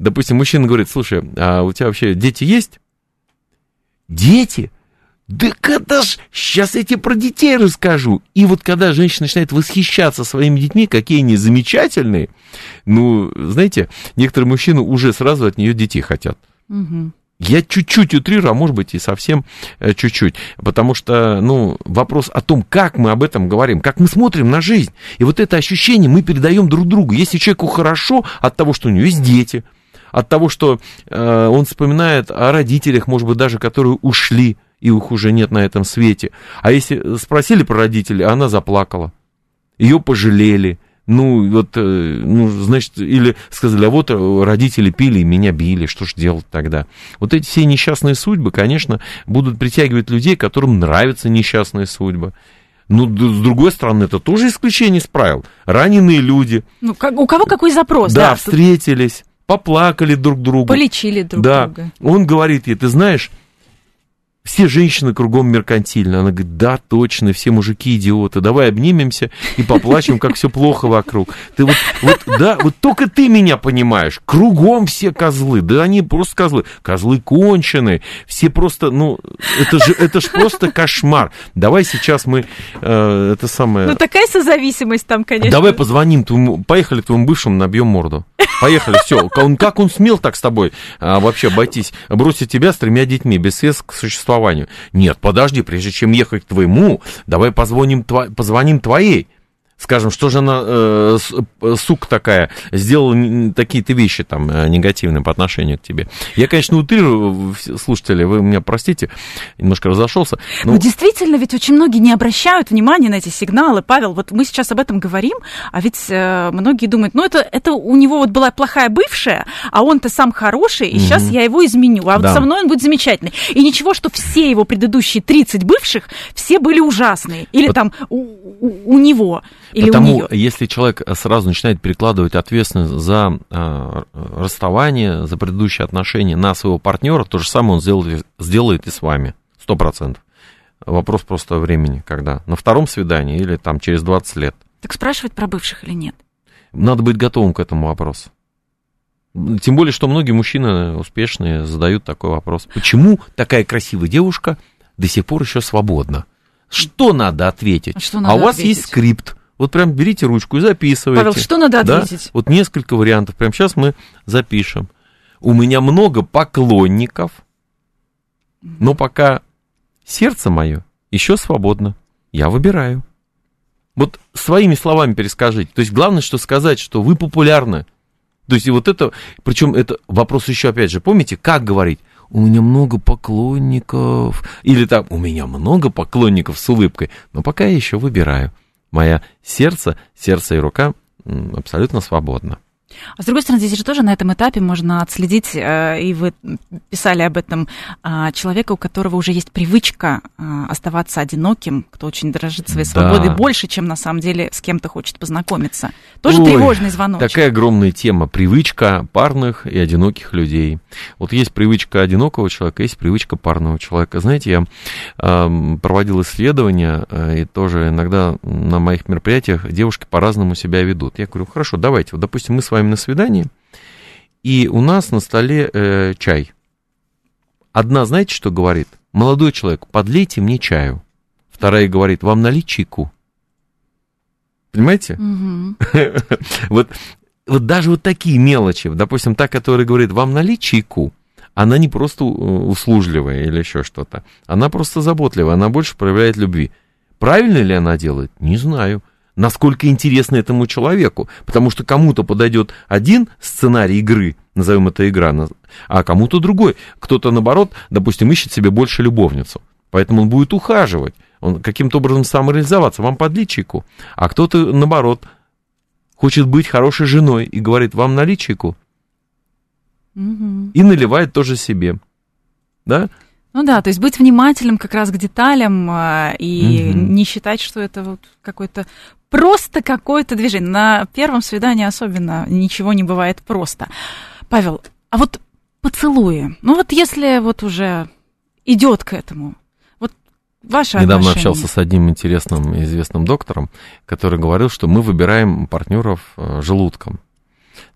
Допустим, мужчина говорит, слушай, а у тебя вообще дети есть? Дети? Да это ж, сейчас я тебе про детей расскажу. И вот когда женщина начинает восхищаться своими детьми, какие они замечательные, ну, знаете, некоторые мужчины уже сразу от нее детей хотят. Мгм. Я чуть-чуть утрирую, а может быть и совсем э, чуть-чуть. Потому что, ну, вопрос о том, как мы об этом говорим, как мы смотрим на жизнь. И вот это ощущение мы передаем друг другу. Если человеку хорошо от того, что у него есть дети, от того, что э, он вспоминает о родителях, может быть, даже которые ушли, и их уже нет на этом свете. А если спросили про родителей, она заплакала. Ее пожалели. Ну, вот, э, ну, значит, или сказали, а вот э, родители пили и меня били, что ж делать тогда? Вот эти все несчастные судьбы, конечно, будут притягивать людей, которым нравятся несчастные судьбы. Ну, д- с другой стороны, это тоже исключение из правил. Раненые люди, Ну, как- у кого какой запрос? да, тут встретились, поплакали друг другу. Полечили друг да, друга. он говорит ей, ты знаешь, все женщины кругом меркантильны. Она говорит, да, точно, все мужики идиоты. Давай обнимемся и поплачем, как все плохо вокруг. Ты вот, вот, да, вот только ты меня понимаешь. Кругом все козлы. Да они просто козлы. Козлы конченые. Все просто, ну, это же, это ж просто кошмар. Давай сейчас мы, э, это самое... Ну, такая созависимость там, конечно. Давай позвоним твоему, поехали твоему бывшему, набьем морду. Поехали, все. Как он смел так с тобой а, вообще обойтись, бросить тебя с тремя детьми, без средств к существованию? Нет, подожди, прежде чем ехать к твоему, давай позвоним, позвоним твоей скажем, что же она, э, э сука такая, сделала такие-то вещи там э, негативные по отношению к тебе. Я, конечно, утрирую, слушатели, вы меня простите, немножко разошелся. Но... но действительно, ведь очень многие не обращают внимания на эти сигналы. Павел, вот мы сейчас об этом говорим, а ведь э, многие думают, ну это, это у него вот была плохая бывшая, а он-то сам хороший, и угу. сейчас я его изменю, а да. вот со мной он будет замечательный. И ничего, что все его предыдущие 30 бывших, все были ужасные. Или вот... там у, у, у него. Или Потому, если человек сразу начинает перекладывать ответственность за э, расставание, за предыдущие отношения на своего партнера, то же самое он сделает, сделает и с вами. Сто процентов. Вопрос просто времени, когда. На втором свидании или там через 20 лет. Так спрашивать про бывших или нет? Надо быть готовым к этому вопросу. Тем более, что многие мужчины успешные задают такой вопрос. Почему такая красивая девушка до сих пор еще свободна? Что надо ответить? А, что надо а у вас ответить? есть скрипт. Вот прям берите ручку и записывайте. Павел, что надо ответить? Да? Вот несколько вариантов. Прямо сейчас мы запишем. У меня много поклонников, но пока сердце мое еще свободно. Я выбираю. Вот своими словами перескажите. То есть главное, что сказать, что вы популярны. То есть и вот это, причем это вопрос еще опять же, помните, как говорить? У меня много поклонников. Или там, у меня много поклонников с улыбкой. Но пока я еще выбираю. Мое сердце, сердце и рука абсолютно свободно. А с другой стороны, здесь же тоже на этом этапе можно отследить, э, и вы писали об этом, а, человека, у которого уже есть привычка а, оставаться одиноким, кто очень дорожит своей да. свободой больше, чем на самом деле с кем-то хочет познакомиться. Тоже Ой, тревожный звоночек. Такая огромная тема. Привычка парных и одиноких людей. Вот есть привычка одинокого человека, есть привычка парного человека. Знаете, я проводил исследования, э, и тоже иногда на моих мероприятиях девушки по-разному себя ведут. Я говорю, хорошо, давайте, вот, допустим, мы с вами на свидании, и у нас на столе э, чай. Одна, знаете, что говорит? Молодой человек, подлейте мне чаю. Вторая говорит, вам налить чайку. Понимаете? Вот, вот даже вот такие мелочи, допустим, та, которая говорит, вам налить чайку, она не просто услужливая или еще что-то, она просто заботливая, она больше проявляет любви. Правильно ли она делает? Не знаю насколько интересно этому человеку. Потому что кому-то подойдет один сценарий игры, назовем это игра, а кому-то другой. Кто-то, наоборот, допустим, ищет себе больше любовницу. Поэтому он будет ухаживать, он каким-то образом самореализоваться, вам подлить чайку. А кто-то, наоборот, хочет быть хорошей женой и говорит, вам налить чайку. Угу. И наливает тоже себе. Да? Ну да, то есть быть внимательным как раз к деталям э, и угу. не считать, что это вот какой-то просто какое-то движение. На первом свидании особенно ничего не бывает просто. Павел, а вот поцелуи, ну вот если вот уже идет к этому, вот ваше Недавно отношение. общался с одним интересным известным доктором, который говорил, что мы выбираем партнеров э, желудком.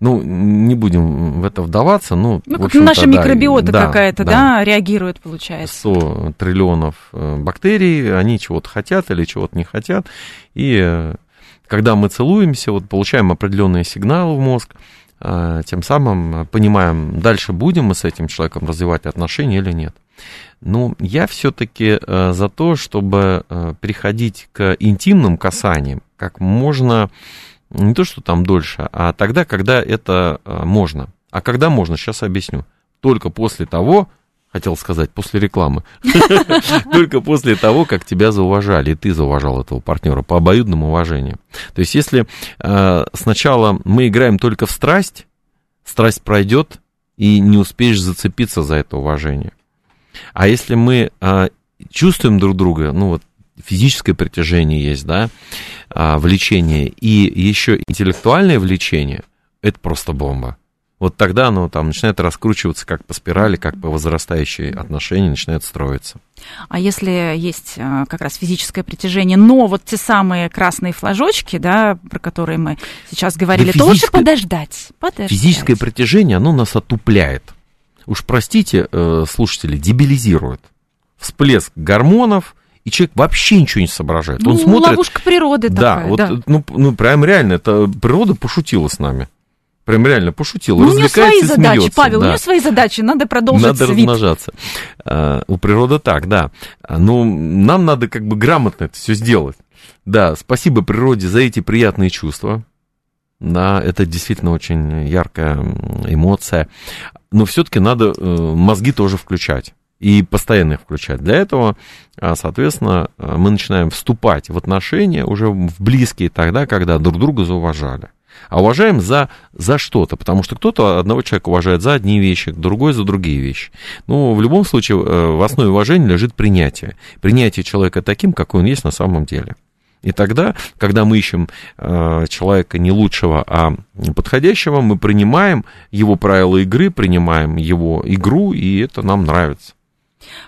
Ну, не будем в это вдаваться, ну, ну как наша микробиота да, какая-то, да, да, реагирует, получается. 100 триллионов э, бактерий, они чего-то хотят или чего-то не хотят, и э, когда мы целуемся, вот получаем определенные сигналы в мозг, э, тем самым понимаем, дальше будем мы с этим человеком развивать отношения или нет. Ну, я все-таки за то, чтобы переходить к интимным касаниям как можно не то, что там дольше, а тогда, когда это а, можно. А когда можно, сейчас объясню. Только после того, хотел сказать, после рекламы, только после того, как тебя зауважали, и ты зауважал этого партнера по обоюдному уважению. То есть, если а, сначала мы играем только в страсть, страсть пройдет, и не успеешь зацепиться за это уважение. А если мы а, чувствуем друг друга, ну вот физическое притяжение есть, да, а, влечение, и еще интеллектуальное влечение, это просто бомба. Вот тогда оно там начинает раскручиваться как по спирали, как по возрастающей отношения начинает строиться. А если есть а, как раз физическое притяжение, но вот те самые красные флажочки, да, про которые мы сейчас говорили, да то лучше подождать, подождать. Физическое притяжение, оно нас отупляет. Уж простите, э, слушатели, дебилизирует. Всплеск гормонов, и человек вообще ничего не соображает. Ну, Он смотрит... ловушка природы да, такая. Вот, да, ну, ну, прям реально, это природа пошутила с нами. Прям реально пошутил. Ну, у нее свои задачи, смеется, Павел, да. у нее свои задачи, надо продолжить Надо свит. размножаться. А, у природы так, да. Ну, нам надо как бы грамотно это все сделать. Да, спасибо природе за эти приятные чувства. Да, это действительно очень яркая эмоция. Но все-таки надо э, мозги тоже включать. И постоянно их включать. Для этого, а, соответственно, мы начинаем вступать в отношения уже в близкие тогда, когда друг друга зауважали а уважаем за, за что-то, потому что кто-то одного человека уважает за одни вещи, другой за другие вещи. Ну, в любом случае, э, в основе уважения лежит принятие. Принятие человека таким, какой он есть на самом деле. И тогда, когда мы ищем э, человека не лучшего, а подходящего, мы принимаем его правила игры, принимаем его игру, и это нам нравится.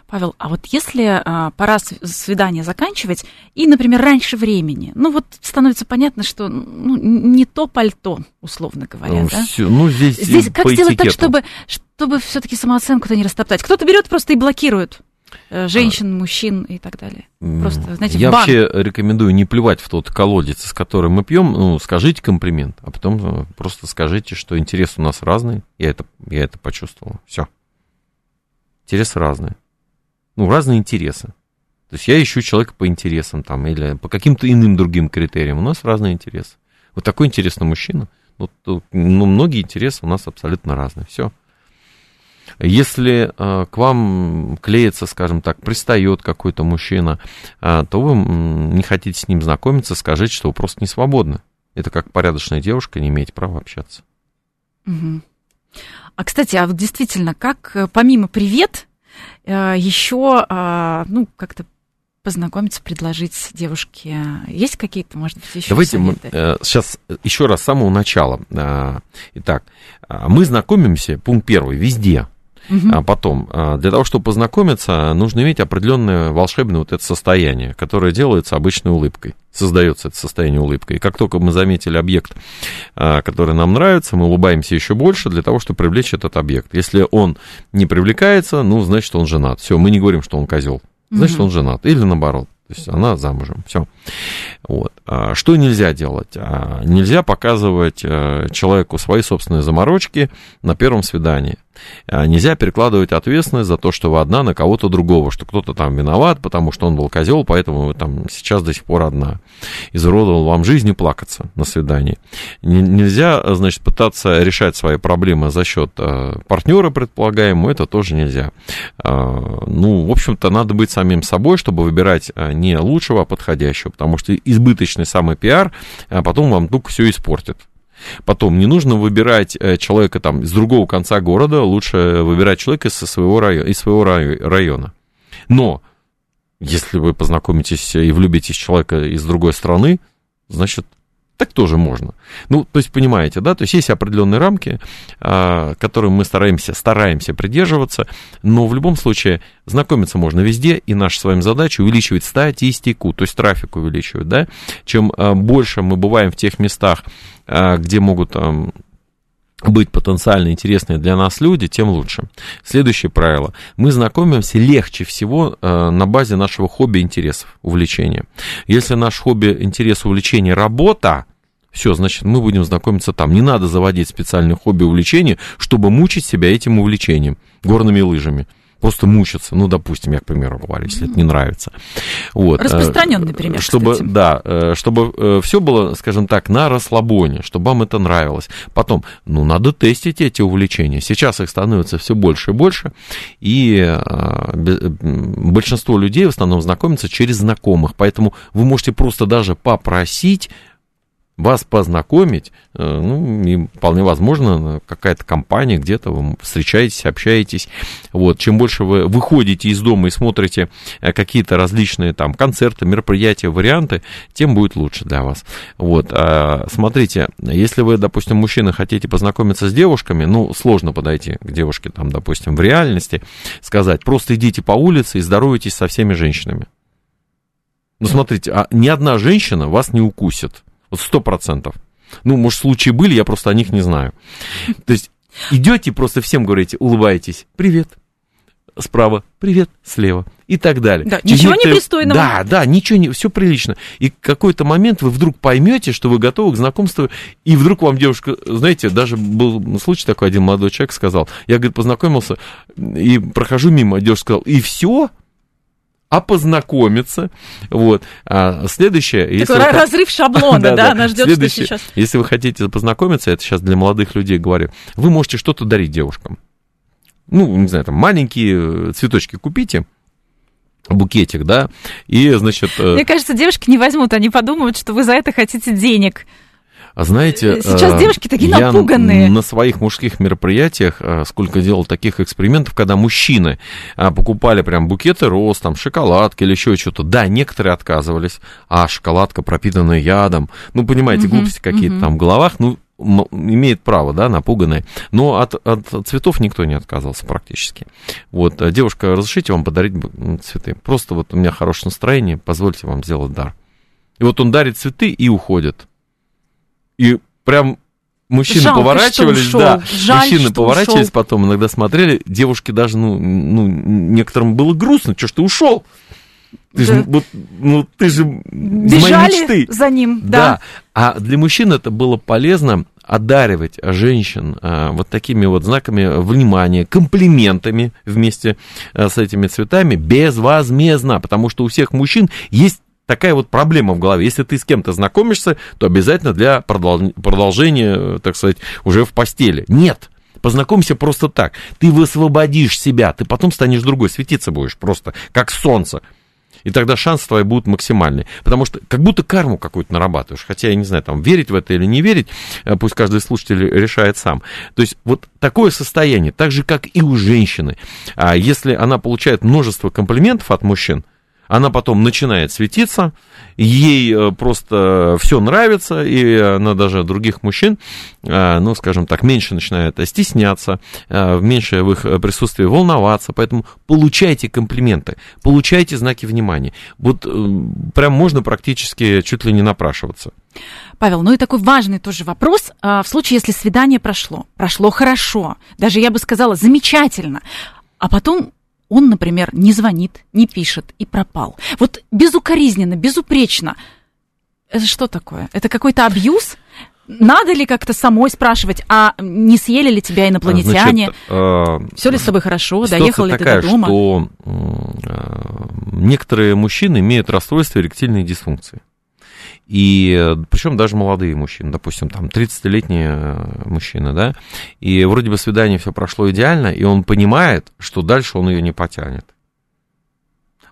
Павел, а вот если а, пора свидание заканчивать, и, например, раньше времени, ну вот становится понятно, что ну, не то пальто, условно говоря, ну, да? Все, ну, здесь, здесь как сделать так, чтобы, чтобы все-таки самооценку-то не растоптать? Кто-то берет просто и блокирует э, женщин, мужчин и так далее. Просто, знаете, Я бан. вообще рекомендую не плевать в тот колодец, из которого мы пьем, ну, скажите комплимент, а потом э, просто скажите, что интерес у нас разный, я это, я это почувствовал, все. Интересы разные ну, разные интересы. То есть я ищу человека по интересам там, или по каким-то иным другим критериям. У нас разные интересы. Вот такой интересный мужчина. То, ну многие интересы у нас абсолютно разные. Все. Если э, к вам клеится, скажем так, пристает какой-то мужчина, э, то вы не хотите с ним знакомиться, скажите, что вы просто не свободны. Это как порядочная девушка не имеете права общаться. Угу. А, кстати, а вот действительно, как э, помимо «привет», еще, а, ну, как-то познакомиться, предложить девушке? Есть какие-то, может быть, еще Давайте советы? мы сейчас еще раз с самого начала. Э, итак, э, мы знакомимся, пункт первый, везде. Угу. А потом, для того, чтобы познакомиться, нужно иметь определенное волшебное вот это состояние, которое делается обычной улыбкой. Создается это состояние улыбкой. И как только мы заметили объект, который нам нравится, мы улыбаемся еще больше для того, чтобы привлечь этот объект. Если он не привлекается, ну, значит, он женат. Все, мы не говорим, что он козел. Значит, угу. он женат. Или наоборот. То есть она замужем. Все. Вот. А что нельзя делать? А нельзя показывать э, человеку свои собственные заморочки на первом свидании. А нельзя перекладывать ответственность за то, что вы одна на кого-то другого, что кто-то там виноват, потому что он был козел, поэтому вы там сейчас до сих пор одна. Изуродовал вам жизнь и плакаться на свидании. Нельзя, значит, пытаться решать свои проблемы за счет э, партнера предполагаемого, это тоже нельзя. Ну, в общем-то, надо быть самим собой, чтобы выбирать не лучшего, а подходящего, потому что избыточный самый пиар а потом вам только все испортит. Потом, не нужно выбирать э, человека там из другого конца города, лучше выбирать человека из своего района. Из своего района. Но, если вы познакомитесь и влюбитесь в человека из другой страны, значит, так тоже можно. Ну, то есть, понимаете, да, то есть есть определенные рамки, а, которым мы стараемся, стараемся придерживаться, но в любом случае знакомиться можно везде, и наша с вами задача увеличивать статистику, то есть трафик увеличивать, да. Чем а, больше мы бываем в тех местах, а, где могут быть потенциально интересные для нас люди, тем лучше. Следующее правило. Мы знакомимся легче всего э, на базе нашего хобби, интересов, увлечения. Если наш хобби, интерес, увлечение – работа, все, значит, мы будем знакомиться там. Не надо заводить специальное хобби, увлечение, чтобы мучить себя этим увлечением, горными лыжами просто мучиться, ну, допустим, я, к примеру, говорю, если это не нравится. Вот. Распространенный пример, чтобы, кстати. Да, э, чтобы э, все было, скажем так, на расслабоне, чтобы вам это нравилось. Потом, ну, надо тестить эти увлечения. Сейчас их становится все больше и больше, и э, большинство людей в основном знакомятся через знакомых, поэтому вы можете просто даже попросить вас познакомить, э, ну, и вполне возможно, какая-то компания, где-то вы встречаетесь, общаетесь. Вот, чем больше вы выходите из дома и смотрите э, какие-то различные там концерты, мероприятия, варианты, тем будет лучше для вас. Вот, а, смотрите, если вы, допустим, мужчина, хотите познакомиться с девушками, ну, сложно подойти к девушке, там, допустим, в реальности, сказать, просто идите по улице и здоровайтесь со всеми женщинами. Ну, смотрите, а ни одна женщина вас не укусит. Вот сто процентов. Ну, может, случаи были, я просто о них не знаю. То есть идете просто всем говорите, улыбаетесь, привет. справа, привет слева и так далее. Да, ничего некоторые... непристойного. Да, да, ничего не, все прилично. И какой-то момент вы вдруг поймете, что вы готовы к знакомству, и вдруг вам девушка, знаете, даже был случай такой, один молодой человек сказал, я, говорит, познакомился и прохожу мимо, девушка сказала, и все, а познакомиться. Вот. А следующее... Такой если разрыв шаблона, да, да, нас ждет, что сейчас... Если вы хотите познакомиться, это сейчас для молодых людей говорю, вы можете что-то дарить девушкам. Ну, не знаю, там маленькие цветочки купите, букетик, да, и, значит... Э, Мне кажется, девушки не возьмут, они подумают, что вы за это хотите денег. А знаете, сейчас э, девушки такие я напуганные. На своих мужских мероприятиях э, сколько делал таких экспериментов, когда мужчины э, покупали прям букеты роз, там шоколадки или еще что-то. Да, некоторые отказывались, а шоколадка пропитанная ядом. Ну, понимаете, глупости какие-то там в головах. Ну, имеет право, да, напуганные, но от, от цветов никто не отказался практически. Вот, девушка, разрешите вам подарить цветы? Просто вот у меня хорошее настроение, позвольте вам сделать дар. И вот он дарит цветы и уходит. И прям мужчины Жалко, поворачивались, да, Жаль, мужчины поворачивались, ушел. потом иногда смотрели, девушки даже, ну, ну, некоторым было грустно, что ж ты ушел? Ты да. же, вот, ну, ты же Бежали мечты. за ним, да. да. А для мужчин это было полезно одаривать женщин а, вот такими вот знаками внимания, комплиментами вместе а, с этими цветами безвозмездно, потому что у всех мужчин есть такая вот проблема в голове. Если ты с кем-то знакомишься, то обязательно для продолжения, так сказать, уже в постели. Нет. Познакомься просто так. Ты высвободишь себя, ты потом станешь другой, светиться будешь просто, как солнце. И тогда шансы твои будут максимальные. Потому что как будто карму какую-то нарабатываешь. Хотя, я не знаю, там, верить в это или не верить, э, пусть каждый слушатель решает сам. То есть вот такое состояние, так же, как и у женщины. А если она получает множество комплиментов от мужчин, она потом начинает светиться, ей э, просто все нравится, и она даже других мужчин, э, ну, скажем так, меньше начинает стесняться, э, меньше в их присутствии волноваться, поэтому получайте комплименты, получайте знаки внимания. Вот прям можно практически чуть ли не напрашиваться. Павел, ну и такой важный тоже вопрос. В случае, если свидание прошло, прошло хорошо, даже я бы сказала замечательно, а потом он, например, не звонит, не пишет и пропал. Вот безукоризненно, безупречно. Это что такое? Это какой-то абьюз? Надо ли как-то самой спрашивать, а не съели ли тебя инопланетяне? Э, Все ли с тобой хорошо? Доехал ли такая, ты до дома? что э, некоторые мужчины имеют расстройство эректильной дисфункции. И причем даже молодые мужчины, допустим, там 30-летние э, мужчины, да, и вроде бы свидание все прошло идеально, и он понимает, что дальше он ее не потянет.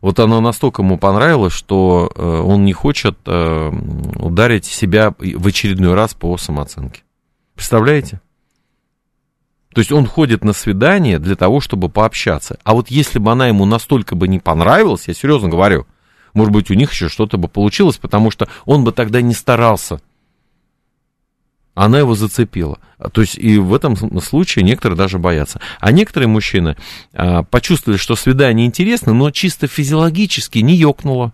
Вот оно настолько ему понравилось, что э, он не хочет э, ударить себя в очередной раз по самооценке. Представляете? То есть он ходит на свидание для того, чтобы пообщаться. А вот если бы она ему настолько бы не понравилась, я серьезно говорю, может быть, у них еще что-то бы получилось, потому что он бы тогда не старался. Она его зацепила. То есть и в этом случае некоторые даже боятся. А некоторые мужчины а, почувствовали, что свидание интересно, но чисто физиологически не ёкнуло.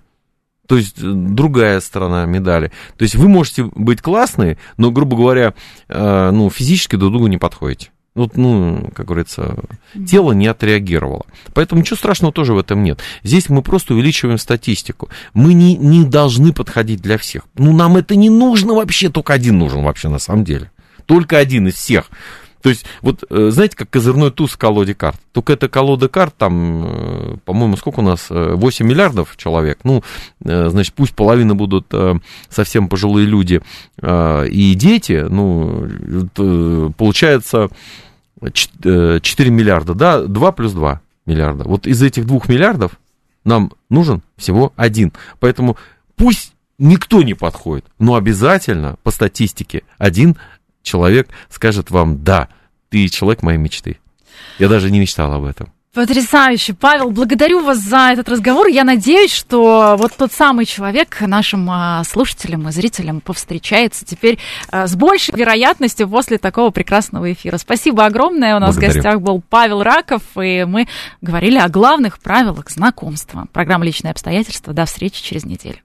То есть э, другая сторона медали. То есть вы можете быть классные, но, грубо говоря, э, ну, физически друг другу не подходите. Вот, ну, как говорится, тело не отреагировало. Поэтому ничего страшного тоже в этом нет. Здесь мы просто увеличиваем статистику. Мы не, не должны подходить для всех. Ну, нам это не нужно вообще, только один нужен вообще на самом деле. Только один из всех. То есть, вот э, знаете, как козырной туз в колоде карт. Только эта колода карт, там, э, по-моему, сколько у нас? 8 э, миллиардов человек. Ну, значит, пусть половина будут совсем пожилые люди и дети. Ну, получается 4 миллиарда, да, 2 плюс 2 миллиарда. Вот из этих 2 миллиардов нам нужен всего один. Поэтому пусть никто не подходит, но обязательно по статистике один человек скажет вам, да, ты человек моей мечты. Я даже не мечтал об этом. Потрясающе. Павел, благодарю вас за этот разговор. Я надеюсь, что вот тот самый человек нашим а, слушателям и зрителям повстречается теперь а, с большей вероятностью после такого прекрасного эфира. Спасибо огромное. У нас благодарю. в гостях был Павел Раков, и мы говорили о главных правилах знакомства. Программа «Личные обстоятельства». До встречи через неделю.